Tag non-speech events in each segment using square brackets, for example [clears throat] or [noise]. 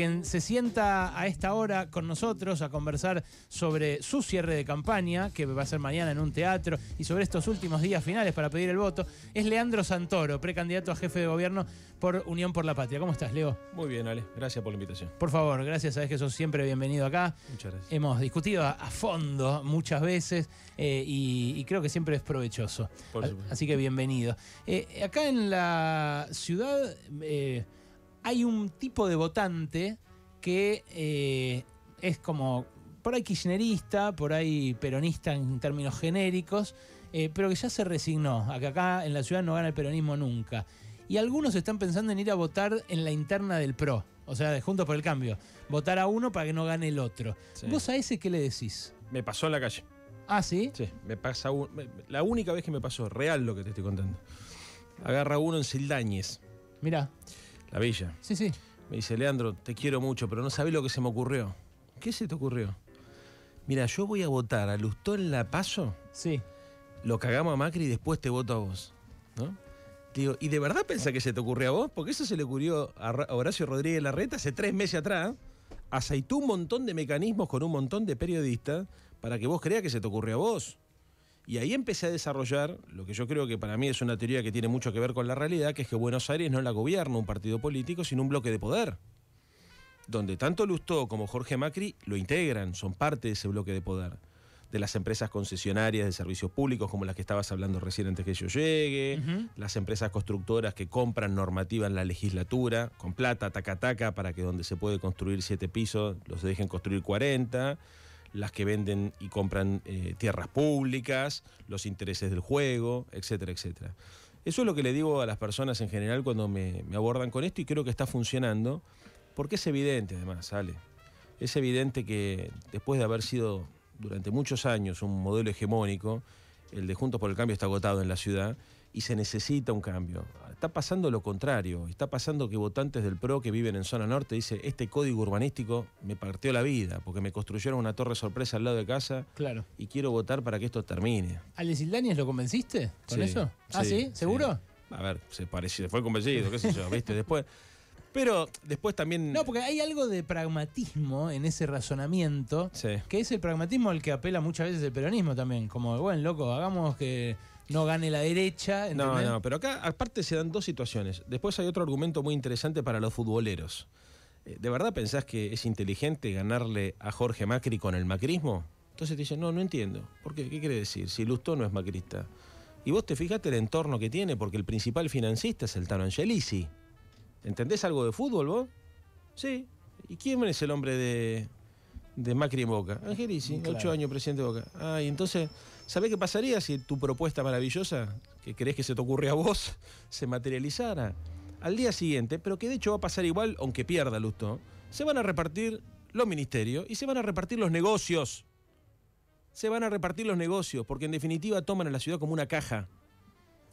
que se sienta a esta hora con nosotros a conversar sobre su cierre de campaña, que va a ser mañana en un teatro, y sobre estos últimos días finales para pedir el voto, es Leandro Santoro, precandidato a jefe de gobierno por Unión por la Patria. ¿Cómo estás, Leo? Muy bien, Ale. Gracias por la invitación. Por favor, gracias, sabes que sos siempre bienvenido acá. Muchas gracias. Hemos discutido a, a fondo muchas veces eh, y, y creo que siempre es provechoso. Por supuesto. Así que bienvenido. Eh, acá en la ciudad eh, hay un tipo de votante que eh, es como por ahí kirchnerista, por ahí peronista en términos genéricos, eh, pero que ya se resignó a que acá en la ciudad no gana el peronismo nunca. Y algunos están pensando en ir a votar en la interna del PRO, o sea, de Juntos por el Cambio. Votar a uno para que no gane el otro. Sí. ¿Vos a ese qué le decís? Me pasó en la calle. Ah, sí. Sí, me pasa un- la única vez que me pasó, real lo que te estoy contando. Agarra uno en Sildañez, Mirá, la villa. sí, sí. Me dice, Leandro, te quiero mucho, pero no sabés lo que se me ocurrió. ¿Qué se te ocurrió? Mira, yo voy a votar a Lustó en la paso, Sí. lo cagamos a Macri y después te voto a vos. ¿No? Digo, ¿y de verdad pensás que se te ocurrió a vos? Porque eso se le ocurrió a Horacio Rodríguez Larreta hace tres meses atrás. Aceitó un montón de mecanismos con un montón de periodistas para que vos creas que se te ocurrió a vos. Y ahí empecé a desarrollar lo que yo creo que para mí es una teoría que tiene mucho que ver con la realidad, que es que Buenos Aires no la gobierna un partido político, sino un bloque de poder. Donde tanto Lustó como Jorge Macri lo integran, son parte de ese bloque de poder. De las empresas concesionarias de servicios públicos, como las que estabas hablando recién antes que yo llegue, las empresas constructoras que compran normativa en la legislatura, con plata, taca taca, para que donde se puede construir siete pisos los dejen construir 40, las que venden y compran eh, tierras públicas, los intereses del juego, etcétera, etcétera. Eso es lo que le digo a las personas en general cuando me, me abordan con esto y creo que está funcionando, porque es evidente además, sale. Es evidente que después de haber sido durante muchos años un modelo hegemónico, el de Juntos por el Cambio está agotado en la ciudad y se necesita un cambio. Está pasando lo contrario, está pasando que votantes del PRO que viven en zona norte dicen, este código urbanístico me partió la vida, porque me construyeron una torre sorpresa al lado de casa Claro. y quiero votar para que esto termine. ¿Ale Sildañez lo convenciste con Sí, eso? Ah, sí, ¿seguro? sí. A ver, se pareció, fue convencido, qué sé yo, ¿viste? Después. Pero después también. No, porque hay algo de pragmatismo en ese razonamiento, Sí. que es el pragmatismo al que apela muchas veces el peronismo también. Como, bueno, loco, hagamos que no gane la derecha. No, ¿entendés? no, pero acá aparte se dan dos situaciones. Después hay otro argumento muy interesante para los futboleros. Eh, ¿De verdad pensás que es inteligente ganarle a Jorge Macri con el macrismo? Entonces te dicen, no, no entiendo. ¿Por qué? ¿Qué quiere decir? Si Lustó no es macrista. Y vos te fijaste el entorno que tiene, porque el principal financista es el Tano Angelici. ¿Entendés algo de fútbol vos? Sí. ¿Y quién es el hombre de, de Macri en Boca? Angelici, Claro. ocho años presidente de Boca. Ah, y entonces, ¿sabés qué pasaría si tu propuesta maravillosa, que crees que se te ocurre a vos, [laughs] se materializara? Al día siguiente, pero que de hecho va a pasar igual, aunque pierda Lustó, se van a repartir los ministerios y se van a repartir los negocios. Se van a repartir los negocios, porque en definitiva toman a la ciudad como una caja.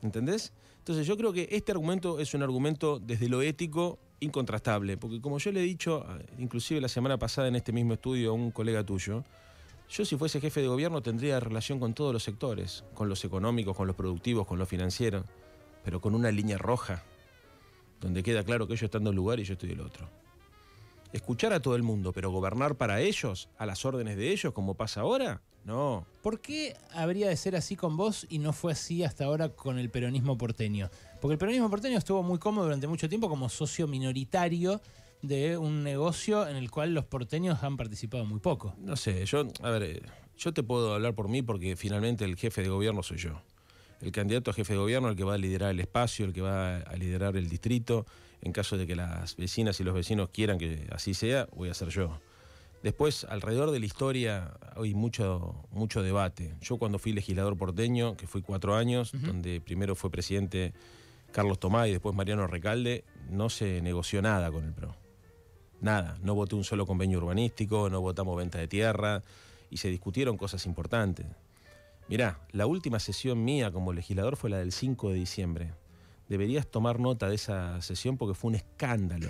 ¿Entendés? Entonces yo creo que este argumento es un argumento desde lo ético incontrastable, porque como yo le he dicho, ah, inclusive la semana pasada en este mismo estudio a un colega tuyo, yo si fuese jefe de gobierno tendría relación con todos los sectores, con los económicos, con los productivos, con los financieros, pero con una línea roja, donde queda claro que ellos están de un lugar y yo estoy del otro. Escuchar a todo el mundo, pero gobernar para ellos, a las órdenes de ellos, como pasa ahora, no. ¿Por qué habría de ser así con vos y no fue así hasta ahora con el peronismo porteño? Porque el peronismo porteño estuvo muy cómodo durante mucho tiempo como socio minoritario de un negocio en el cual los porteños han participado muy poco. No sé, yo, a ver, eh, yo te puedo hablar por mí porque finalmente el jefe de gobierno soy yo. El candidato a jefe de gobierno, el que va a liderar el espacio, el que va a liderar el distrito. En caso de que las vecinas y los vecinos quieran que así sea, voy a ser yo. Después, alrededor de la historia hay mucho, mucho debate. Yo cuando fui legislador porteño, que fui cuatro años, donde primero fue presidente Carlos Tomás y después Mariano Recalde, no se negoció nada con el PRO. Nada, no voté un solo convenio urbanístico, no votamos venta de tierra y se discutieron cosas importantes. Mirá, la última sesión mía como legislador fue la del 5 de diciembre. Deberías tomar nota de esa sesión porque fue un escándalo.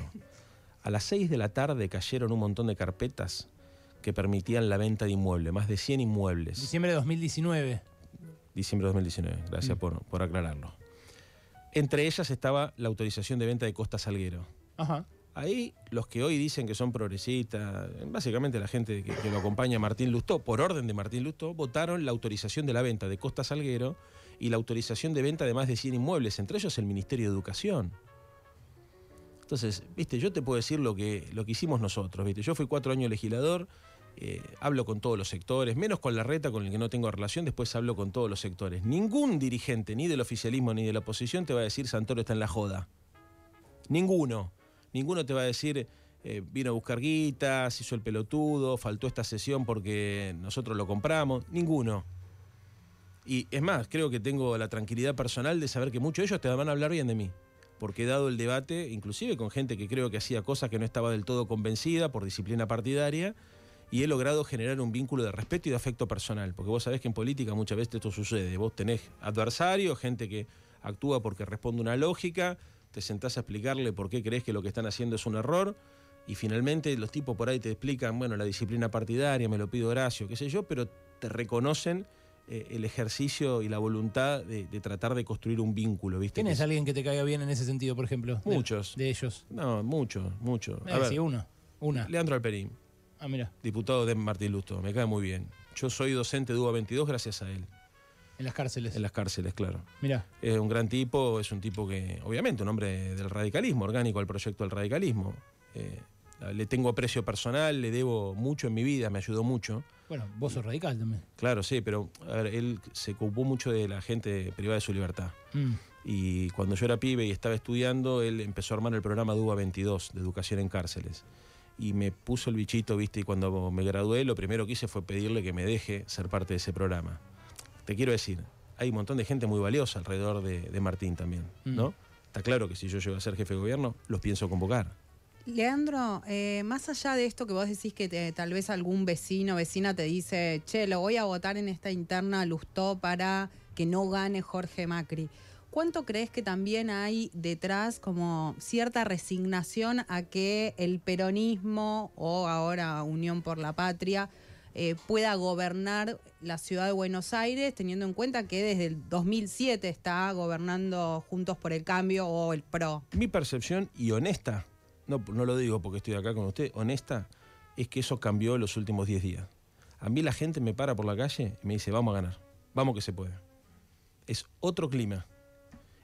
A las 6 de la tarde cayeron un montón de carpetas que permitían la venta de inmuebles, más de 100 inmuebles. Diciembre de 2019. Diciembre de 2019, gracias Mm. por, por aclararlo. Entre ellas estaba la autorización de venta de Costa Salguero. Ajá. Ahí los que hoy dicen que son progresistas, básicamente la gente que, lo acompaña Martín Lustó, por orden de Martín Lustó, votaron la autorización de la venta de Costa Salguero y la autorización de venta de más de 100 inmuebles, entre ellos el Ministerio de Educación. Entonces, viste, yo te puedo decir lo que, lo que hicimos nosotros, viste. Yo fui cuatro años legislador, eh, hablo con todos los sectores, menos con la reta con el que no tengo relación, después hablo con todos los sectores. Ningún dirigente, ni del oficialismo ni de la oposición, te va a decir Santoro está en la joda. Ninguno. Ninguno te va a decir eh, vino a buscar guitas, hizo el pelotudo, faltó esta sesión porque nosotros lo compramos. Ninguno. Y es más, creo que tengo la tranquilidad personal de saber que muchos de ellos te van a hablar bien de mí porque he dado el debate, inclusive con gente que creo que hacía cosas que no estaba del todo convencida por disciplina partidaria, y he logrado generar un vínculo de respeto y de afecto personal, porque vos sabés que en política muchas veces esto sucede, vos tenés adversarios, gente que actúa porque responde una lógica, te sentás a explicarle por qué crees que lo que están haciendo es un error, y finalmente los tipos por ahí te explican, bueno, la disciplina partidaria, me lo pido Horacio, qué sé yo, pero te reconocen eh, el ejercicio y la voluntad de, tratar de construir un vínculo, ¿viste? ¿Tienes alguien que te caiga bien en ese sentido, por ejemplo? Muchos. De, ellos. No, muchos, muchos. A ver, uno. Una. Leandro Alperín. Ah, mira. Diputado de Martín Lusto, me cae muy bien. Yo soy docente de UBA 22 gracias a él. En las cárceles. En las cárceles, claro. Mira. Es un gran tipo, es un tipo que, obviamente, un hombre del radicalismo, orgánico al proyecto del radicalismo. Eh, le tengo aprecio personal, le debo mucho en mi vida, me ayudó mucho. Bueno, vos sos radical también. Claro, sí, pero a ver, él se ocupó mucho de la gente privada de su libertad. Mm. Y cuando yo era pibe y estaba estudiando, él empezó a armar el programa DUA 22, de educación en cárceles. Y me puso el bichito, ¿viste? Y cuando me gradué, lo primero que hice fue pedirle que me deje ser parte de ese programa. Te quiero decir, hay un montón de gente muy valiosa alrededor de, Martín también, ¿no? Mm. Está claro que si yo llego a ser jefe de gobierno, los pienso convocar. Leandro, eh, más allá de esto que vos decís que tal vez algún vecino o vecina te dice, che, lo voy a votar en esta interna Lustó para que no gane Jorge Macri. ¿Cuánto crees que también hay detrás como cierta resignación a que el peronismo o ahora Unión por la Patria eh, pueda gobernar la ciudad de Buenos Aires, teniendo en cuenta que desde el 2007 está gobernando Juntos por el Cambio o el PRO? Mi percepción y honesta no, no lo digo porque estoy acá con usted, honesta, es que eso cambió los últimos 10 días. A mí la gente me para por la calle y me dice, vamos a ganar, vamos que se puede. Es otro clima.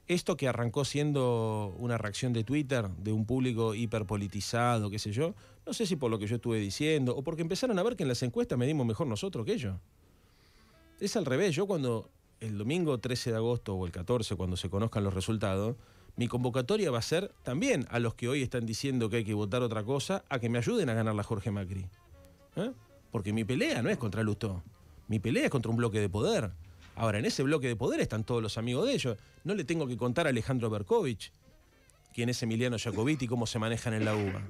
Esto que arrancó siendo una reacción de Twitter de un público hiperpolitizado, qué sé yo, no sé si por lo que yo estuve diciendo o porque empezaron a ver que en las encuestas medimos mejor nosotros que ellos. Es al revés, yo cuando el domingo 13 de agosto o el 14, cuando se conozcan los resultados, mi convocatoria va a ser también a los que hoy están diciendo que hay que votar otra cosa, a que me ayuden a ganar la Jorge Macri. ¿Eh? Porque mi pelea no es contra Lustó, mi pelea es contra un bloque de poder. Ahora, en ese bloque de poder están todos los amigos de ellos. No le tengo que contar a Alejandro Berkovich quién es Emiliano Jacobiti y cómo se manejan en la UBA.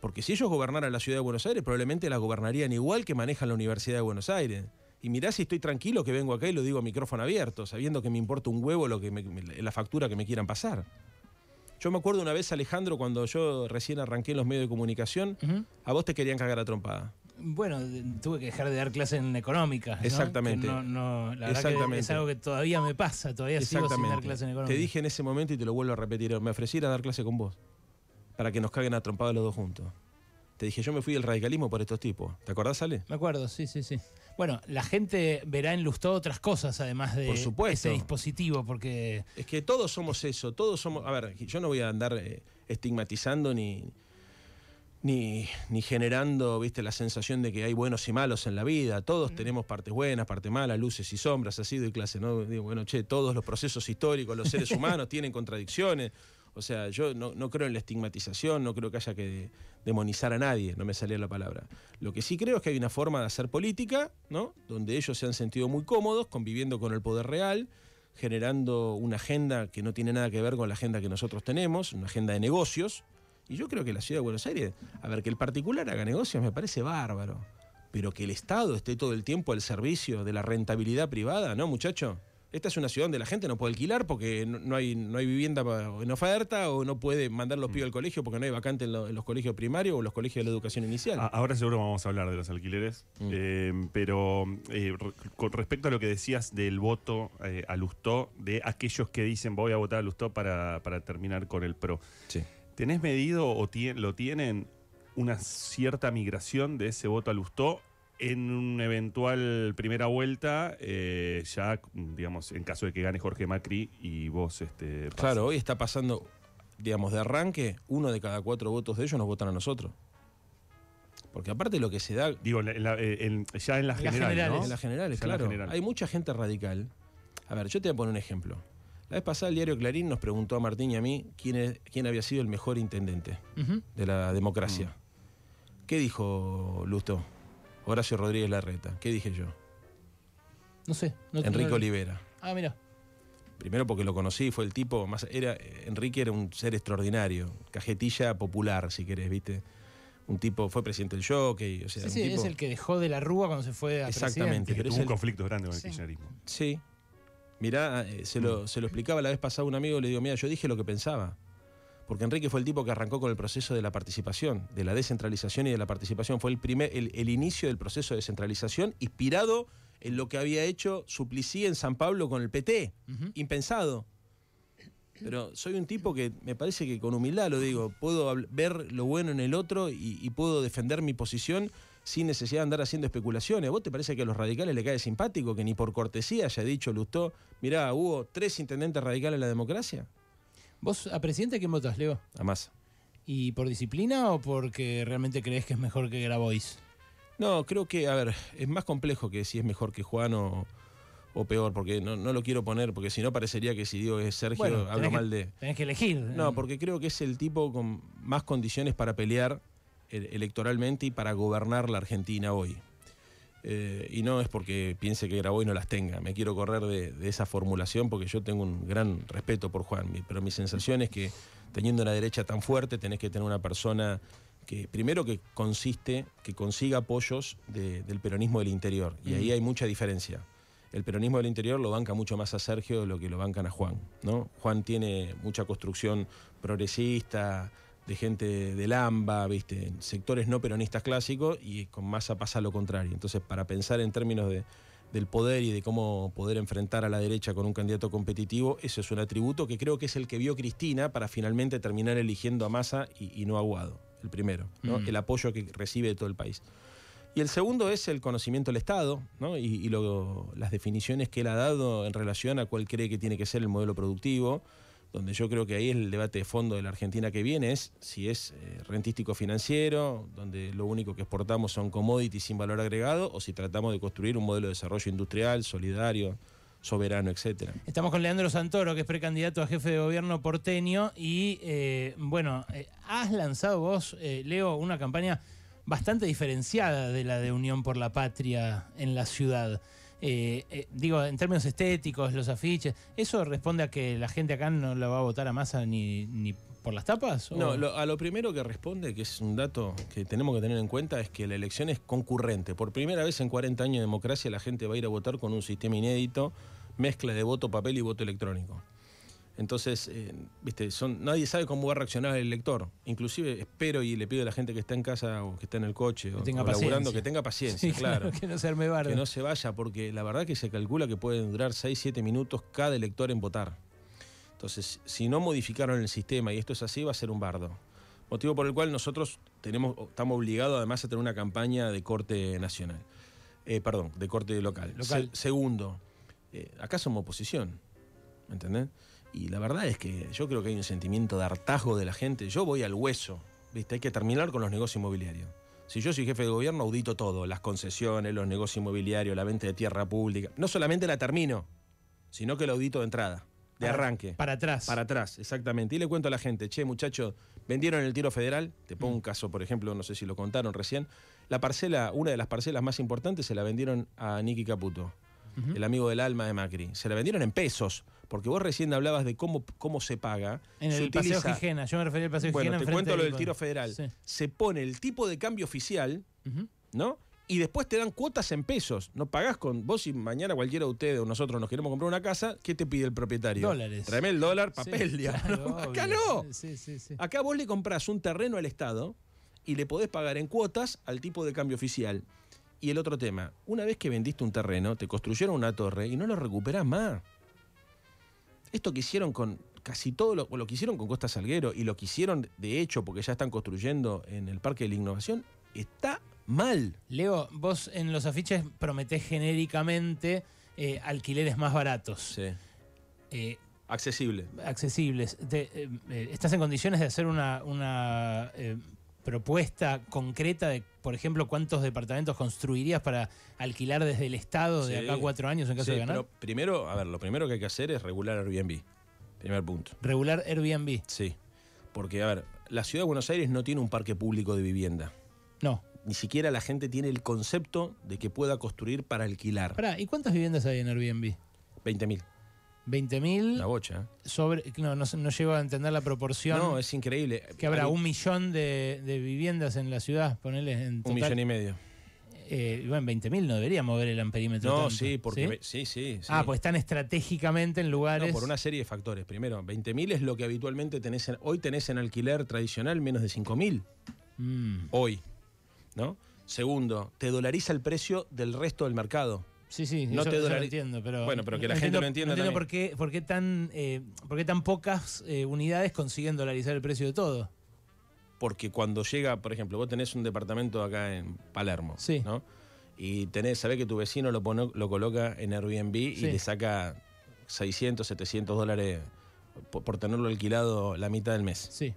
Porque si ellos gobernaran la ciudad de Buenos Aires, probablemente la gobernarían igual que manejan la Universidad de Buenos Aires. Y mirá si estoy tranquilo que vengo acá y lo digo a micrófono abierto, sabiendo que me importa un huevo lo que la factura que me quieran pasar. Yo me acuerdo una vez, Alejandro, cuando yo recién arranqué en los medios de comunicación, a vos te querían cagar a trompada. Bueno, tuve que dejar de dar clases en económica. Exactamente. No, la Exactamente. es algo que todavía me pasa, todavía sigo sin dar clases en económica. Te dije en ese momento y te lo vuelvo a repetir, me ofrecí a dar clase con vos, para que nos caguen a trompada los dos juntos. Te dije, yo me fui del radicalismo por estos tipos. ¿Te acordás, Ale? Me acuerdo, sí, sí, sí. Bueno, la gente verá en Lustó otras cosas además de ese dispositivo, porque... Es que todos somos eso, todos somos... A ver, yo no voy a andar eh, estigmatizando ni, ni, ni, generando, viste, la sensación de que hay buenos y malos en la vida. Todos mm. tenemos partes buenas, partes malas, luces y sombras, así de clase, ¿no? Digo, bueno, che, todos los procesos históricos, los seres [laughs] humanos tienen contradicciones. O sea, yo no, creo en la estigmatización, no creo que haya que demonizar a nadie, no me salía la palabra. Lo que sí creo es que hay una forma de hacer política, ¿no? Donde ellos se han sentido muy cómodos, conviviendo con el poder real, generando una agenda que no tiene nada que ver con la agenda que nosotros tenemos, una agenda de negocios. Y yo creo que la ciudad de Buenos Aires, a ver, que el particular haga negocios me parece bárbaro. Pero que el Estado esté todo el tiempo al servicio de la rentabilidad privada, ¿no, muchacho? Esta es una ciudad donde la gente no puede alquilar porque no, hay, no hay vivienda en oferta o no puede mandar los mm. pibes al colegio porque no hay vacante en, los colegios primarios o los colegios de la educación inicial. Ahora seguro vamos a hablar de los alquileres, mm. eh, pero eh, con respecto a lo que decías del voto eh, a Lustó, de aquellos que dicen voy a votar a Lustó para, para terminar con el PRO. Sí. ¿Tenés medido o lo tienen una cierta migración de ese voto a Lustó en una eventual primera vuelta, eh, ya, digamos, en caso de que gane Jorge Macri y vos, este, pases? Claro, hoy está pasando, digamos, de arranque, uno de cada cuatro votos de ellos nos votan a nosotros. Porque aparte lo que se da Digo, en la- en la- eh, en- ya en la En las general, generales. ¿no? en las generales, Ya claro, general. hay mucha gente radical. A ver, yo te voy a poner un ejemplo. La vez pasada el diario Clarín nos preguntó a Martín y a mí quién, es- quién había sido el mejor intendente de la democracia. Mm. ¿Qué dijo Lusto? Horacio Rodríguez Larreta. ¿Qué dije yo? No sé. no- Enrique no- Olivera. Ah, mira. Primero porque lo conocí, fue el tipo más era Enrique era un ser extraordinario, cajetilla popular, si querés, ¿viste? Un tipo fue presidente del jockey, o sea, Sí, un sí, tipo- es el que dejó de la rúa cuando se fue a Exactamente. Pero tuvo es un el- conflicto grande con el Sí. kirchnerismo. Sí. Mirá, eh, se lo, se lo explicaba la vez pasada a un amigo, le digo, mira, yo dije lo que pensaba. Porque Enrique fue el tipo que arrancó con el proceso de la participación, de la descentralización y de la participación. Fue el, primer, el, el inicio del proceso de descentralización, inspirado en lo que había hecho Suplicy en San Pablo con el PT. Impensado. Pero soy un tipo que me parece que con humildad lo digo, puedo ver lo bueno en el otro y, y puedo defender mi posición sin necesidad de andar haciendo especulaciones. ¿Vos te parece que a los radicales le cae simpático que ni por cortesía haya dicho Lustó, mirá, hubo tres intendentes radicales en la democracia? ¿Vos a presidente quién votás, Leo? Además. ¿Y por disciplina o porque realmente crees que es mejor que Grabois? No, creo que, a ver, es más complejo que si es mejor que Juan o, o peor, porque no, no lo quiero poner, porque si no parecería que si digo es Sergio, Bueno, hablo que- mal de... Tenés que elegir. No, porque creo que es el tipo con más condiciones para pelear electoralmente y para gobernar la Argentina hoy. Eh, y no es porque piense que Grabois no las tenga. Me quiero correr de, de esa formulación porque yo tengo un gran respeto por Juan. Pero mi sensación es que teniendo una derecha tan fuerte tenés que tener una persona que primero que consiste, que consiga apoyos de- del peronismo del interior. Y ahí hay mucha diferencia. El peronismo del interior lo banca mucho más a Sergio de lo que lo bancan a Juan. ¿no? Juan tiene mucha construcción progresista, de gente del AMBA, ¿viste? en sectores no peronistas clásicos, y con Massa pasa lo contrario. Entonces, para pensar en términos de, del poder y de cómo poder enfrentar a la derecha con un candidato competitivo, eso es un atributo que creo que es el que vio Cristina para finalmente terminar eligiendo a Massa y, y no a Guado, el primero, ¿no? Mm. el apoyo que recibe de todo el país. Y el segundo es el conocimiento del Estado ¿no? y, y lo- las definiciones que él ha dado en relación a cuál cree que tiene que ser el modelo productivo, donde yo creo que ahí el debate de fondo de la Argentina que viene es si es eh, rentístico financiero, donde lo único que exportamos son commodities sin valor agregado, o si tratamos de construir un modelo de desarrollo industrial, solidario, soberano, etcétera. Estamos con Leandro Santoro, que es precandidato a jefe de gobierno porteño. Y eh, bueno, eh, has lanzado vos, Leo, una campaña bastante diferenciada de la de Unión por la Patria en la ciudad. Eh, eh, digo, en términos estéticos, los afiches, ¿eso responde a que la gente acá no la va a votar a masa ni, ni por las tapas? No, a lo primero que responde, que es un dato que tenemos que tener en cuenta, es que la elección es concurrente. Por primera vez en 40 años de democracia la gente va a ir a votar con un sistema inédito, mezcla de voto papel y voto electrónico. Entonces, eh, viste, son, nadie sabe cómo va a reaccionar el elector. Inclusive espero y le pido a la gente que está en casa o que está en el coche o, tenga o laburando paciencia. que tenga paciencia, Sí, [laughs] claro. que no se arme bardo. Que no se vaya, porque la verdad que se calcula que pueden durar 6-7 minutos cada elector en votar. Entonces, si no modificaron el sistema y esto es así, va a ser un bardo. Motivo por el cual nosotros tenemos, estamos obligados además a tener una campaña de corte nacional. Eh, perdón, de corte local. Local. Se- segundo, eh, acá somos oposición. ¿Me entendés? Y la verdad es que yo creo que hay un sentimiento de hartazgo de la gente. Yo voy al hueso. ¿viste? Hay que terminar con los negocios inmobiliarios. Si yo soy jefe de gobierno, audito todo: las concesiones, los negocios inmobiliarios, la venta de tierra pública. No solamente la termino, sino que la audito de entrada, de Para- arranque. Para atrás. Para atrás, exactamente. Y le cuento a la gente, che, muchachos, vendieron el tiro federal. Te pongo un caso, por ejemplo, no sé si lo contaron recién. La parcela, una de las parcelas más importantes, se la vendieron a Nicky Caputo, El amigo del alma de Macri. Se la vendieron en pesos, porque vos recién hablabas de cómo, cómo se paga. En Se el Paseo Gijena. Yo me refería al Paseo Bueno, Gijena. te cuento lo del tiro federal. Sí. Se pone el tipo de cambio oficial. ¿no? Y después te dan cuotas en pesos. No pagás con. Vos, si mañana cualquiera de ustedes o nosotros nos queremos comprar una casa, ¿qué te pide el propietario? Dólares. Tráeme el dólar, papel, [laughs] Sí, Acá no. Sí. Acá vos le comprás un terreno al Estado y le podés pagar en cuotas al tipo de cambio oficial. Y el otro tema, una vez que vendiste un terreno, te construyeron una torre y no lo recuperás más. Esto que hicieron con, casi todo lo, lo que hicieron con Costa Salguero y lo que hicieron de hecho, porque ya están construyendo en el Parque de la Innovación, está mal. Leo, vos en los afiches prometés genéricamente eh, alquileres más baratos, Sí. eh, Accesible. accesibles. Te- eh, ¿Estás en condiciones de hacer una, una, propuesta concreta de, por ejemplo, cuántos departamentos construirías para alquilar desde el Estado de Sí. acá a cuatro años en caso Sí, de ganar? pero primero, a ver, lo primero que hay que hacer es regular Airbnb. Primer punto. Regular Airbnb. Sí. Porque, a ver, la ciudad de Buenos Aires no tiene un parque público de vivienda. No. Ni siquiera la gente tiene el concepto de que pueda construir para alquilar. Pará, ¿y cuántas viviendas hay en Airbnb? 20.000. 20.000 La bocha. sobre. No, no, no llego a entender la proporción. No, es increíble. que habrá Hay un millón de, de viviendas en la ciudad, ponele en total. un millón y medio. Eh, bueno, 20.000 no debería mover el amperímetro. No, tanto, sí, porque. ¿sí? Sí, sí. sí. Ah, pues están estratégicamente en lugares. No, por una serie de factores. Primero, 20.000 es lo que habitualmente tenés. en- hoy tenés en alquiler tradicional menos de 5.000. Mm, Hoy. ¿No? Segundo, te dolariza el precio del resto del mercado. Sí, sí, No eso, te eso lo entiendo, pero. Bueno, pero que la gente lo entienda No entiendo también. por qué, por qué tan, eh, por qué tan pocas eh, unidades consiguen dolarizar el precio de todo. Porque cuando llega, por ejemplo, vos tenés un departamento acá en Palermo, Sí. ¿no? Y tenés, sabés que tu vecino lo, pone- lo coloca en Airbnb y Sí. le saca 600, 700 dólares por, por tenerlo alquilado la mitad del mes. Sí.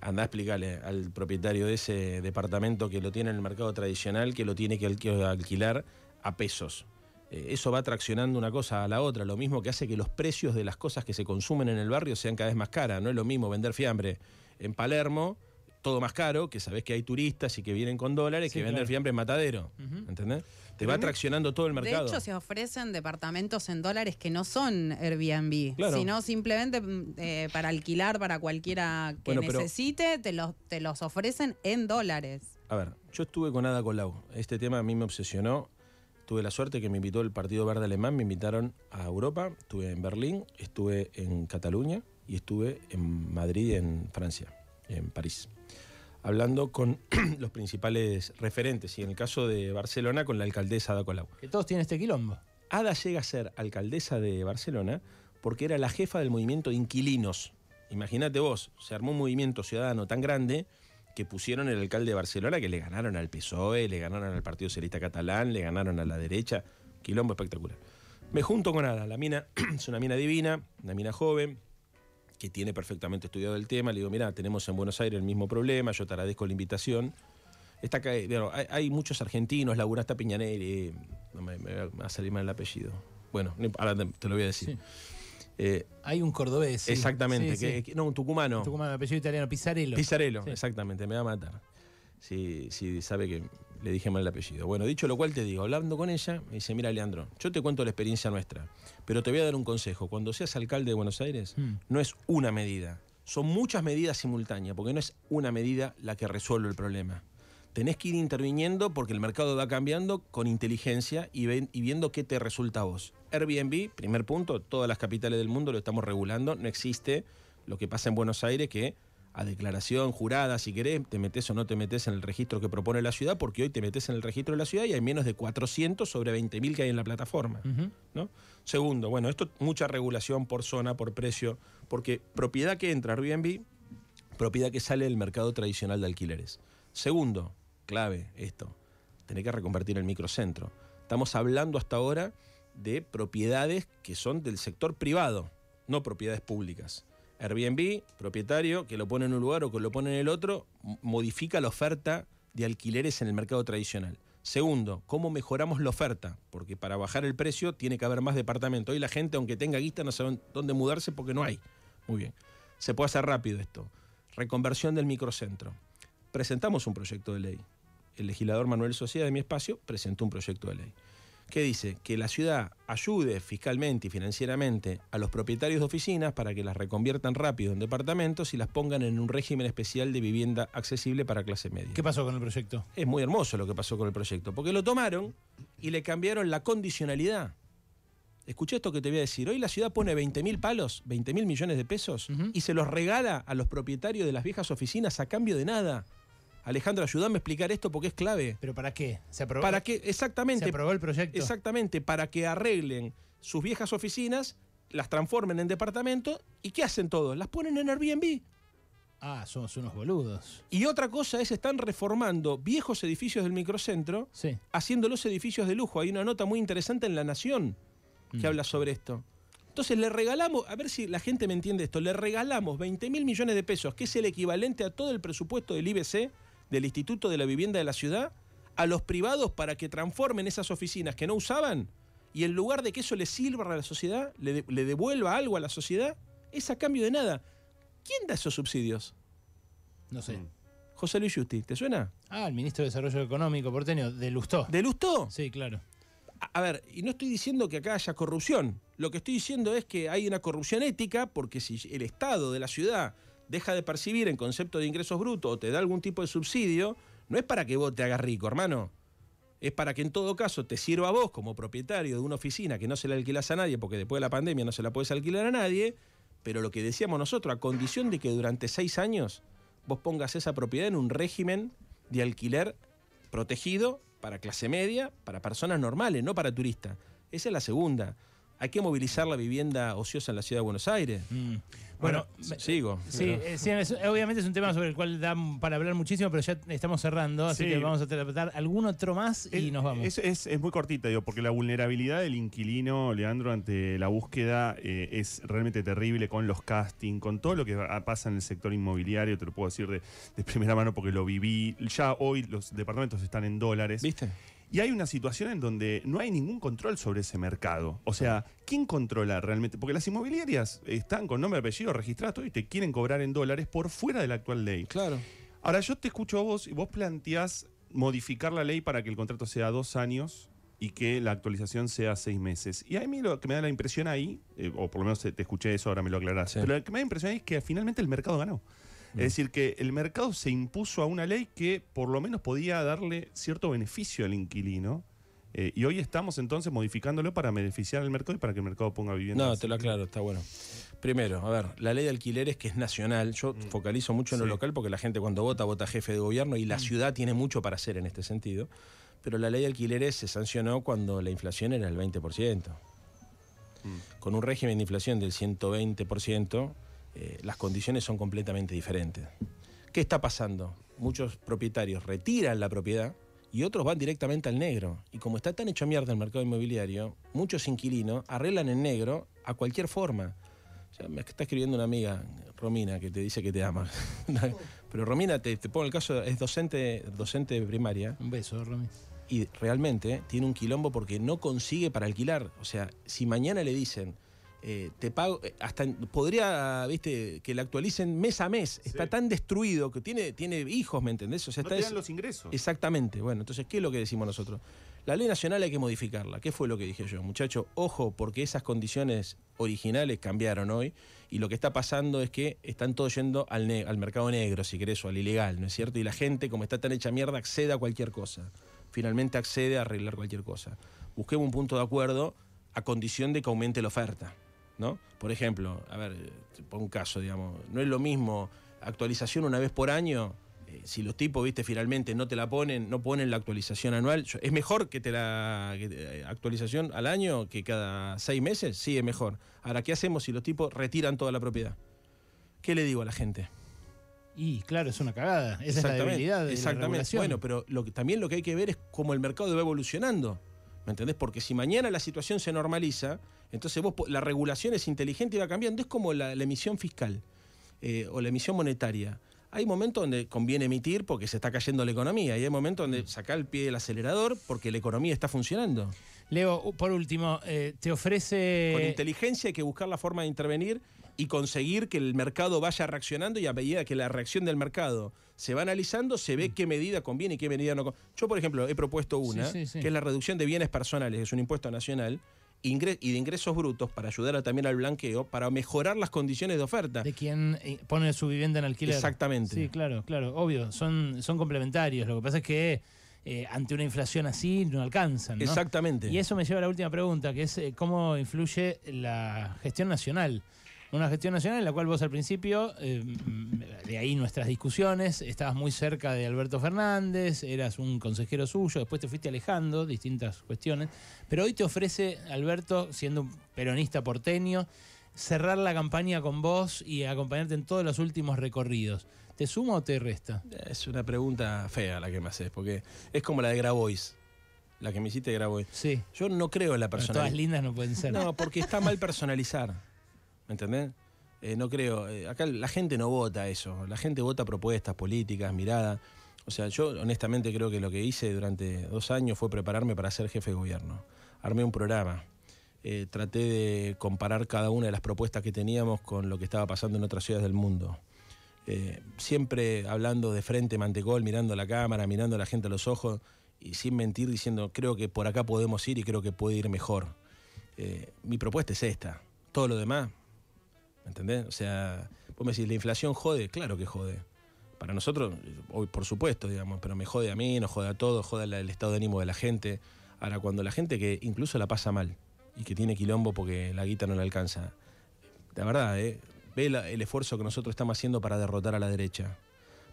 Andá a explicarle al propietario de ese departamento que lo tiene en el mercado tradicional que lo tiene que alquilar a pesos. Eh, eso va traccionando una cosa a la otra, lo mismo que hace que los precios de las cosas que se consumen en el barrio sean cada vez más caras. No es lo mismo vender fiambre en Palermo, todo más caro, que sabés que hay turistas y que vienen con dólares, Sí, que vender fiambre en Matadero. Ujú. ¿Entendés? Te va traccionando todo el De mercado. hecho, se ofrecen departamentos en dólares que no son Airbnb, Claro. sino simplemente mm, eh, para alquilar para cualquiera que Bueno, pero- necesite, te los, te los ofrecen en dólares. A ver, yo estuve con Ada Colau. Este tema a mí me obsesionó. Tuve la suerte que me invitó el Partido Verde Alemán, me invitaron a Europa. Estuve en Berlín, estuve en Cataluña y estuve en Madrid, en Francia, en París. Hablando con [clears throat] los principales referentes y en el caso de Barcelona con la alcaldesa Ada Colau. Que todos tienen este quilombo. Ada llega a ser alcaldesa de Barcelona porque era la jefa del movimiento de inquilinos. Imagínate vos, se armó un movimiento ciudadano tan grande que pusieron el alcalde de Barcelona que le ganaron al PSOE, le ganaron al Partido Socialista Catalán, le ganaron a la derecha. Quilombo espectacular. Me junto con Ada, la mina [clears throat] es una mina divina, una mina joven, que tiene perfectamente estudiado el tema. Le digo, mira, tenemos en Buenos Aires el mismo problema, yo te agradezco la invitación. Está acá, eh, hay, muchos argentinos, Laguna está Piñanelli, no me, me va a salir mal el apellido. Bueno, ahora te lo voy a decir. Sí. Eh, Hay un cordobés. sí. exactamente, Sí, que, no, un tucumano. Tucumán, apellido italiano, Pizzarello. Pizarello, Sí. exactamente, me va a matar. Si, si sabe que le dije mal el apellido. Bueno, dicho lo cual te digo, hablando con ella, me dice, mira Leandro, yo te cuento la experiencia nuestra, pero te voy a dar un consejo. Cuando seas alcalde de Buenos Aires, Mm. no es una medida, son muchas medidas simultáneas, porque no es una medida la que resuelve el problema. Tenés que ir interviniendo porque el mercado va cambiando con inteligencia y, ven- y viendo qué te resulta a vos. Airbnb, primer punto, todas las capitales del mundo lo estamos regulando, no existe lo que pasa en Buenos Aires que a declaración jurada, si querés, te metes o no te metes en el registro que propone la ciudad, porque hoy te metes en el registro de la ciudad y hay menos de 400 sobre 20.000 que hay en la plataforma. ¿no? Segundo, bueno, esto mucha regulación por zona, por precio, porque propiedad que entra a Airbnb, propiedad que sale del mercado tradicional de alquileres. Segundo, clave esto, tener que reconvertir el microcentro. Estamos hablando hasta ahora de propiedades que son del sector privado, no propiedades públicas. Airbnb, propietario, que lo pone en un lugar o que lo pone en el otro, modifica la oferta de alquileres en el mercado tradicional. Segundo, ¿cómo mejoramos la oferta? Porque para bajar el precio tiene que haber más departamentos. Hoy la gente, aunque tenga guita, no sabe dónde mudarse porque no hay. Muy bien. Se puede hacer rápido esto. Reconversión del microcentro. Presentamos un proyecto de ley. El legislador Manuel Sociedad de mi espacio presentó un proyecto de ley que dice que la ciudad ayude fiscalmente y financieramente a los propietarios de oficinas para que las reconviertan rápido en departamentos y las pongan en un régimen especial de vivienda accesible para clase media. ¿Qué pasó con el proyecto? Es muy hermoso lo que pasó con el proyecto, porque lo tomaron y le cambiaron la condicionalidad. Escuché esto que te voy a decir. Hoy la ciudad pone 20 mil palos, 20 mil millones de pesos, y se los regala a los propietarios de las viejas oficinas a cambio de nada. Alejandro, ayúdame a explicar esto porque es clave. ¿Pero para qué? ¿Se aprobó, Para que, ¿Se exactamente, aprobó el proyecto? exactamente, para que arreglen sus viejas oficinas las transformen en departamento y ¿qué hacen todos? Las ponen en Airbnb. Ah, somos unos boludos. Y otra cosa es, están reformando viejos edificios del microcentro, Sí. haciéndolos edificios de lujo. Hay una nota muy interesante en La Nación que Mm. habla sobre esto. Entonces le regalamos, a ver si la gente me entiende esto, le regalamos 20 mil millones de pesos, que es el equivalente a todo el presupuesto del IBC, del Instituto de la Vivienda de la Ciudad, a los privados para que transformen esas oficinas que no usaban y en lugar de que eso le sirva a la sociedad, le, de- le devuelva algo a la sociedad, es a cambio de nada. ¿Quién da esos subsidios? No sé. Mm. José Luis Justi, ¿te suena? Ah, el ministro de Desarrollo Económico porteño, de Lustó. ¿De Lustó? Sí, claro. A- A ver, y no estoy diciendo que acá haya corrupción. Lo que estoy diciendo es que hay una corrupción ética porque si el Estado de la ciudad deja de percibir en concepto de ingresos brutos o te da algún tipo de subsidio, no es para que vos te hagas rico, hermano. Es para que en todo caso te sirva a vos como propietario de una oficina que no se la alquilas a nadie porque después de la pandemia no se la puedes alquilar a nadie. Pero lo que decíamos nosotros, a condición de que durante seis años vos pongas esa propiedad en un régimen de alquiler protegido para clase media, para personas normales, no para turistas. Esa es la segunda. Hay que movilizar la vivienda ociosa en la ciudad de Buenos Aires. Mm. Bueno, sigo. Sí, pero- eh, sí, es- obviamente es un tema sobre el cual da para hablar muchísimo, pero ya estamos cerrando, así Sí. que vamos a tratar algún otro más y Es- nos vamos. Es, es- es muy cortita, digo, porque la vulnerabilidad del inquilino, Leandro, ante la búsqueda eh, es realmente terrible con los castings, con todo lo que pasa en el sector inmobiliario, te lo puedo decir de, de primera mano porque lo viví. Ya hoy los departamentos están en dólares. ¿Viste? Y hay una situación en donde no hay ningún control sobre ese mercado. O sea, ¿quién controla realmente? Porque las inmobiliarias están con nombre y apellido registrados todo y te quieren cobrar en dólares por fuera de la actual ley. Claro. Ahora, yo te escucho a vos y vos planteás modificar la ley para que el contrato sea dos años y que la actualización sea seis meses. Y a mí lo que me da la impresión ahí, eh, o por lo menos te escuché eso, ahora me lo aclarás, Sí. pero lo que me da la impresión ahí es que finalmente el mercado ganó. Mm. Es decir, que el mercado se impuso a una ley que por lo menos podía darle cierto beneficio al inquilino. eh, y hoy estamos entonces modificándolo para beneficiar al mercado y para que el mercado ponga vivienda. No, te lo aclaro, está bueno. Primero, a ver, la ley de alquileres que es nacional, yo focalizo mucho en lo local porque la gente cuando vota, vota jefe de gobierno y la ciudad tiene mucho para hacer en este sentido. Pero la ley de alquileres se sancionó cuando la inflación era el 20%. Con un régimen de inflación del 120%, eh, las condiciones son completamente diferentes. ¿Qué está pasando? Muchos propietarios retiran la propiedad y otros van directamente al negro. Y como está tan hecho mierda el mercado inmobiliario, muchos inquilinos arreglan en negro a cualquier forma. Ya me está escribiendo una amiga, Romina, que te dice que te ama. [laughs] Pero Romina, te, te pongo el caso, es docente, docente de primaria Un beso, Romy. y realmente tiene un quilombo porque no consigue para alquilar. O sea, si mañana le dicen, eh, te pago, eh, hasta podría, viste, que le actualicen mes a mes. Está tan destruido que tiene, tiene hijos, ¿me entendés? O sea, No está te es- dan los ingresos. Exactamente. Bueno, entonces, ¿qué es lo que decimos nosotros? La ley nacional hay que modificarla. ¿Qué fue lo que dije yo? Muchacho, ojo, porque esas condiciones originales cambiaron hoy y lo que está pasando es que están todos yendo al, ne- al mercado negro, si querés, o al ilegal, ¿no es cierto? Y la gente, como está tan hecha mierda, accede a cualquier cosa. Finalmente accede a arreglar cualquier cosa. Busquemos un punto de acuerdo a condición de que aumente la oferta, ¿no? Por ejemplo, a ver, eh, te pongo un caso, digamos, no es lo mismo actualización una vez por año eh, si los tipos, viste, finalmente no te la ponen, no ponen la actualización anual, ¿es mejor que te la que te- eh, actualización al año que cada seis meses? Sí, es mejor. Ahora, ¿qué hacemos si los tipos retiran toda la propiedad? ¿Qué le digo a la gente? Y claro, es una cagada. Esa es la debilidad de la Exactamente. regulación. bueno, pero lo que, también lo que hay que ver es cómo el mercado va evolucionando. ¿Me entendés? Porque si mañana la situación se normaliza, entonces vos, la regulación es inteligente y va cambiando. Es como la, la emisión fiscal eh, o la emisión monetaria. Hay momentos donde conviene emitir porque se está cayendo la economía y hay momentos donde sacar el pie del acelerador porque la economía está funcionando. Leo, por último, eh, te ofrece. Con inteligencia hay que buscar la forma de intervenir y conseguir que el mercado vaya reaccionando y a medida que la reacción del mercado se va analizando, se ve qué medida conviene y qué medida no conviene. Yo, por ejemplo, he propuesto una, Sí, sí, sí. que es la reducción de bienes personales, que es un impuesto nacional, y de ingresos brutos para ayudar también al blanqueo, para mejorar las condiciones de oferta. de quien eh, pone su vivienda en alquiler. Exactamente. Sí, claro, claro, obvio, son, son complementarios. Lo que pasa es que eh, ante una inflación así no alcanzan. ¿no? Exactamente. Y eso me lleva a la última pregunta, que es eh, cómo influye la gestión nacional. Una gestión nacional en la cual vos al principio, eh, de ahí nuestras discusiones, estabas muy cerca de Alberto Fernández, eras un consejero suyo, después te fuiste alejando, distintas cuestiones, pero hoy te ofrece Alberto, siendo un peronista porteño, cerrar la campaña con vos y acompañarte en todos los últimos recorridos. ¿Te suma o te resta? Es una pregunta fea la que me haces, porque es como la de Grabois, la que me hiciste Grabois. Sí. Yo no creo en la Pero todas personalidad. lindas no pueden ser. No, porque está mal personalizar. ¿Me entendés? Eh, no creo. eh, acá la gente no vota eso. La gente vota propuestas políticas, mirada. O sea, yo honestamente creo que lo que hice durante dos años fue prepararme para ser jefe de gobierno. Armé un programa. Eh, traté de comparar cada una de las propuestas que teníamos con lo que estaba pasando en otras ciudades del mundo. Siempre hablando de frente, mantecol, mirando la cámara, mirando a la gente a los ojos y sin mentir, diciendo, creo que por acá podemos ir y creo que puede ir mejor. Mi propuesta es esta. Todo lo demás, ¿me entendés? O sea, vos me decís, ¿la inflación jode? Claro que jode. Para nosotros, hoy por supuesto, digamos, pero me jode a mí, nos jode a todos, jode el estado de ánimo de la gente. Ahora, cuando la gente que incluso la pasa mal y que tiene quilombo porque la guita no le alcanza, la verdad, ¿eh? ve el esfuerzo que nosotros estamos haciendo para derrotar a la derecha,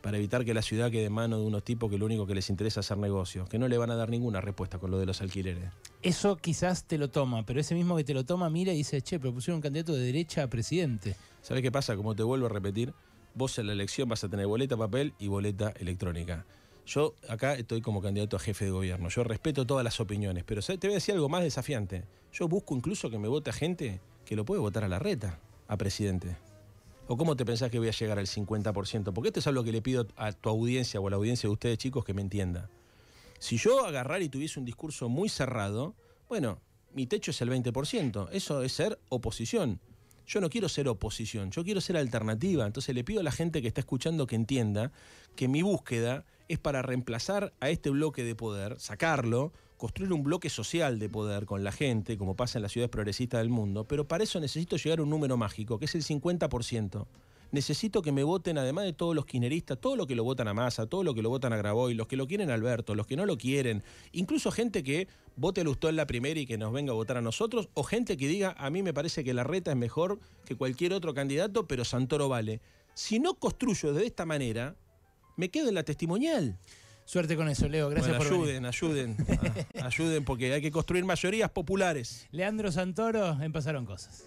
para evitar que la ciudad quede en manos de unos tipos que lo único que les interesa es hacer negocios, que no le van a dar ninguna respuesta con lo de los alquileres. Eso quizás te lo toma, pero ese mismo que te lo toma mira y dice, che, propusieron un candidato de derecha a presidente. ¿Sabes qué pasa? Como te vuelvo a repetir, vos en la elección vas a tener boleta papel y boleta electrónica. Yo acá estoy como candidato a jefe de gobierno. Yo respeto todas las opiniones, pero ¿sabes? te voy a decir algo más desafiante. Yo busco incluso que me vote a gente que lo puede votar a la reta, a presidente. ¿O cómo te pensás que voy a llegar al 50%? Porque esto es algo que le pido a tu audiencia o a la audiencia de ustedes chicos que me entienda. Si yo agarrar y tuviese un discurso muy cerrado, bueno, mi techo es el 20%. Eso es ser oposición. Yo no quiero ser oposición, yo quiero ser alternativa. Entonces le pido a la gente que está escuchando que entienda que mi búsqueda es para reemplazar a este bloque de poder, sacarlo, construir un bloque social de poder con la gente, como pasa en las ciudades progresistas del mundo, pero para eso necesito llegar a un número mágico, que es el 50%. Necesito que me voten, además de todos los kirchneristas, todo lo que lo votan a Massa, todo lo que lo votan a Graboy, los que lo quieren a Alberto, los que no lo quieren, incluso gente que vote a Lustó la primera y que nos venga a votar a nosotros, o gente que diga, a mí me parece que la reta es mejor que cualquier otro candidato, pero Santoro vale. Si no construyo de esta manera, me quedo en la testimonial. Suerte con eso, Leo. Gracias Bueno, por venir. ayuden, ayuden, a- ayuden porque hay que construir mayorías populares. Leandro Santoro, en Pasaron Cosas.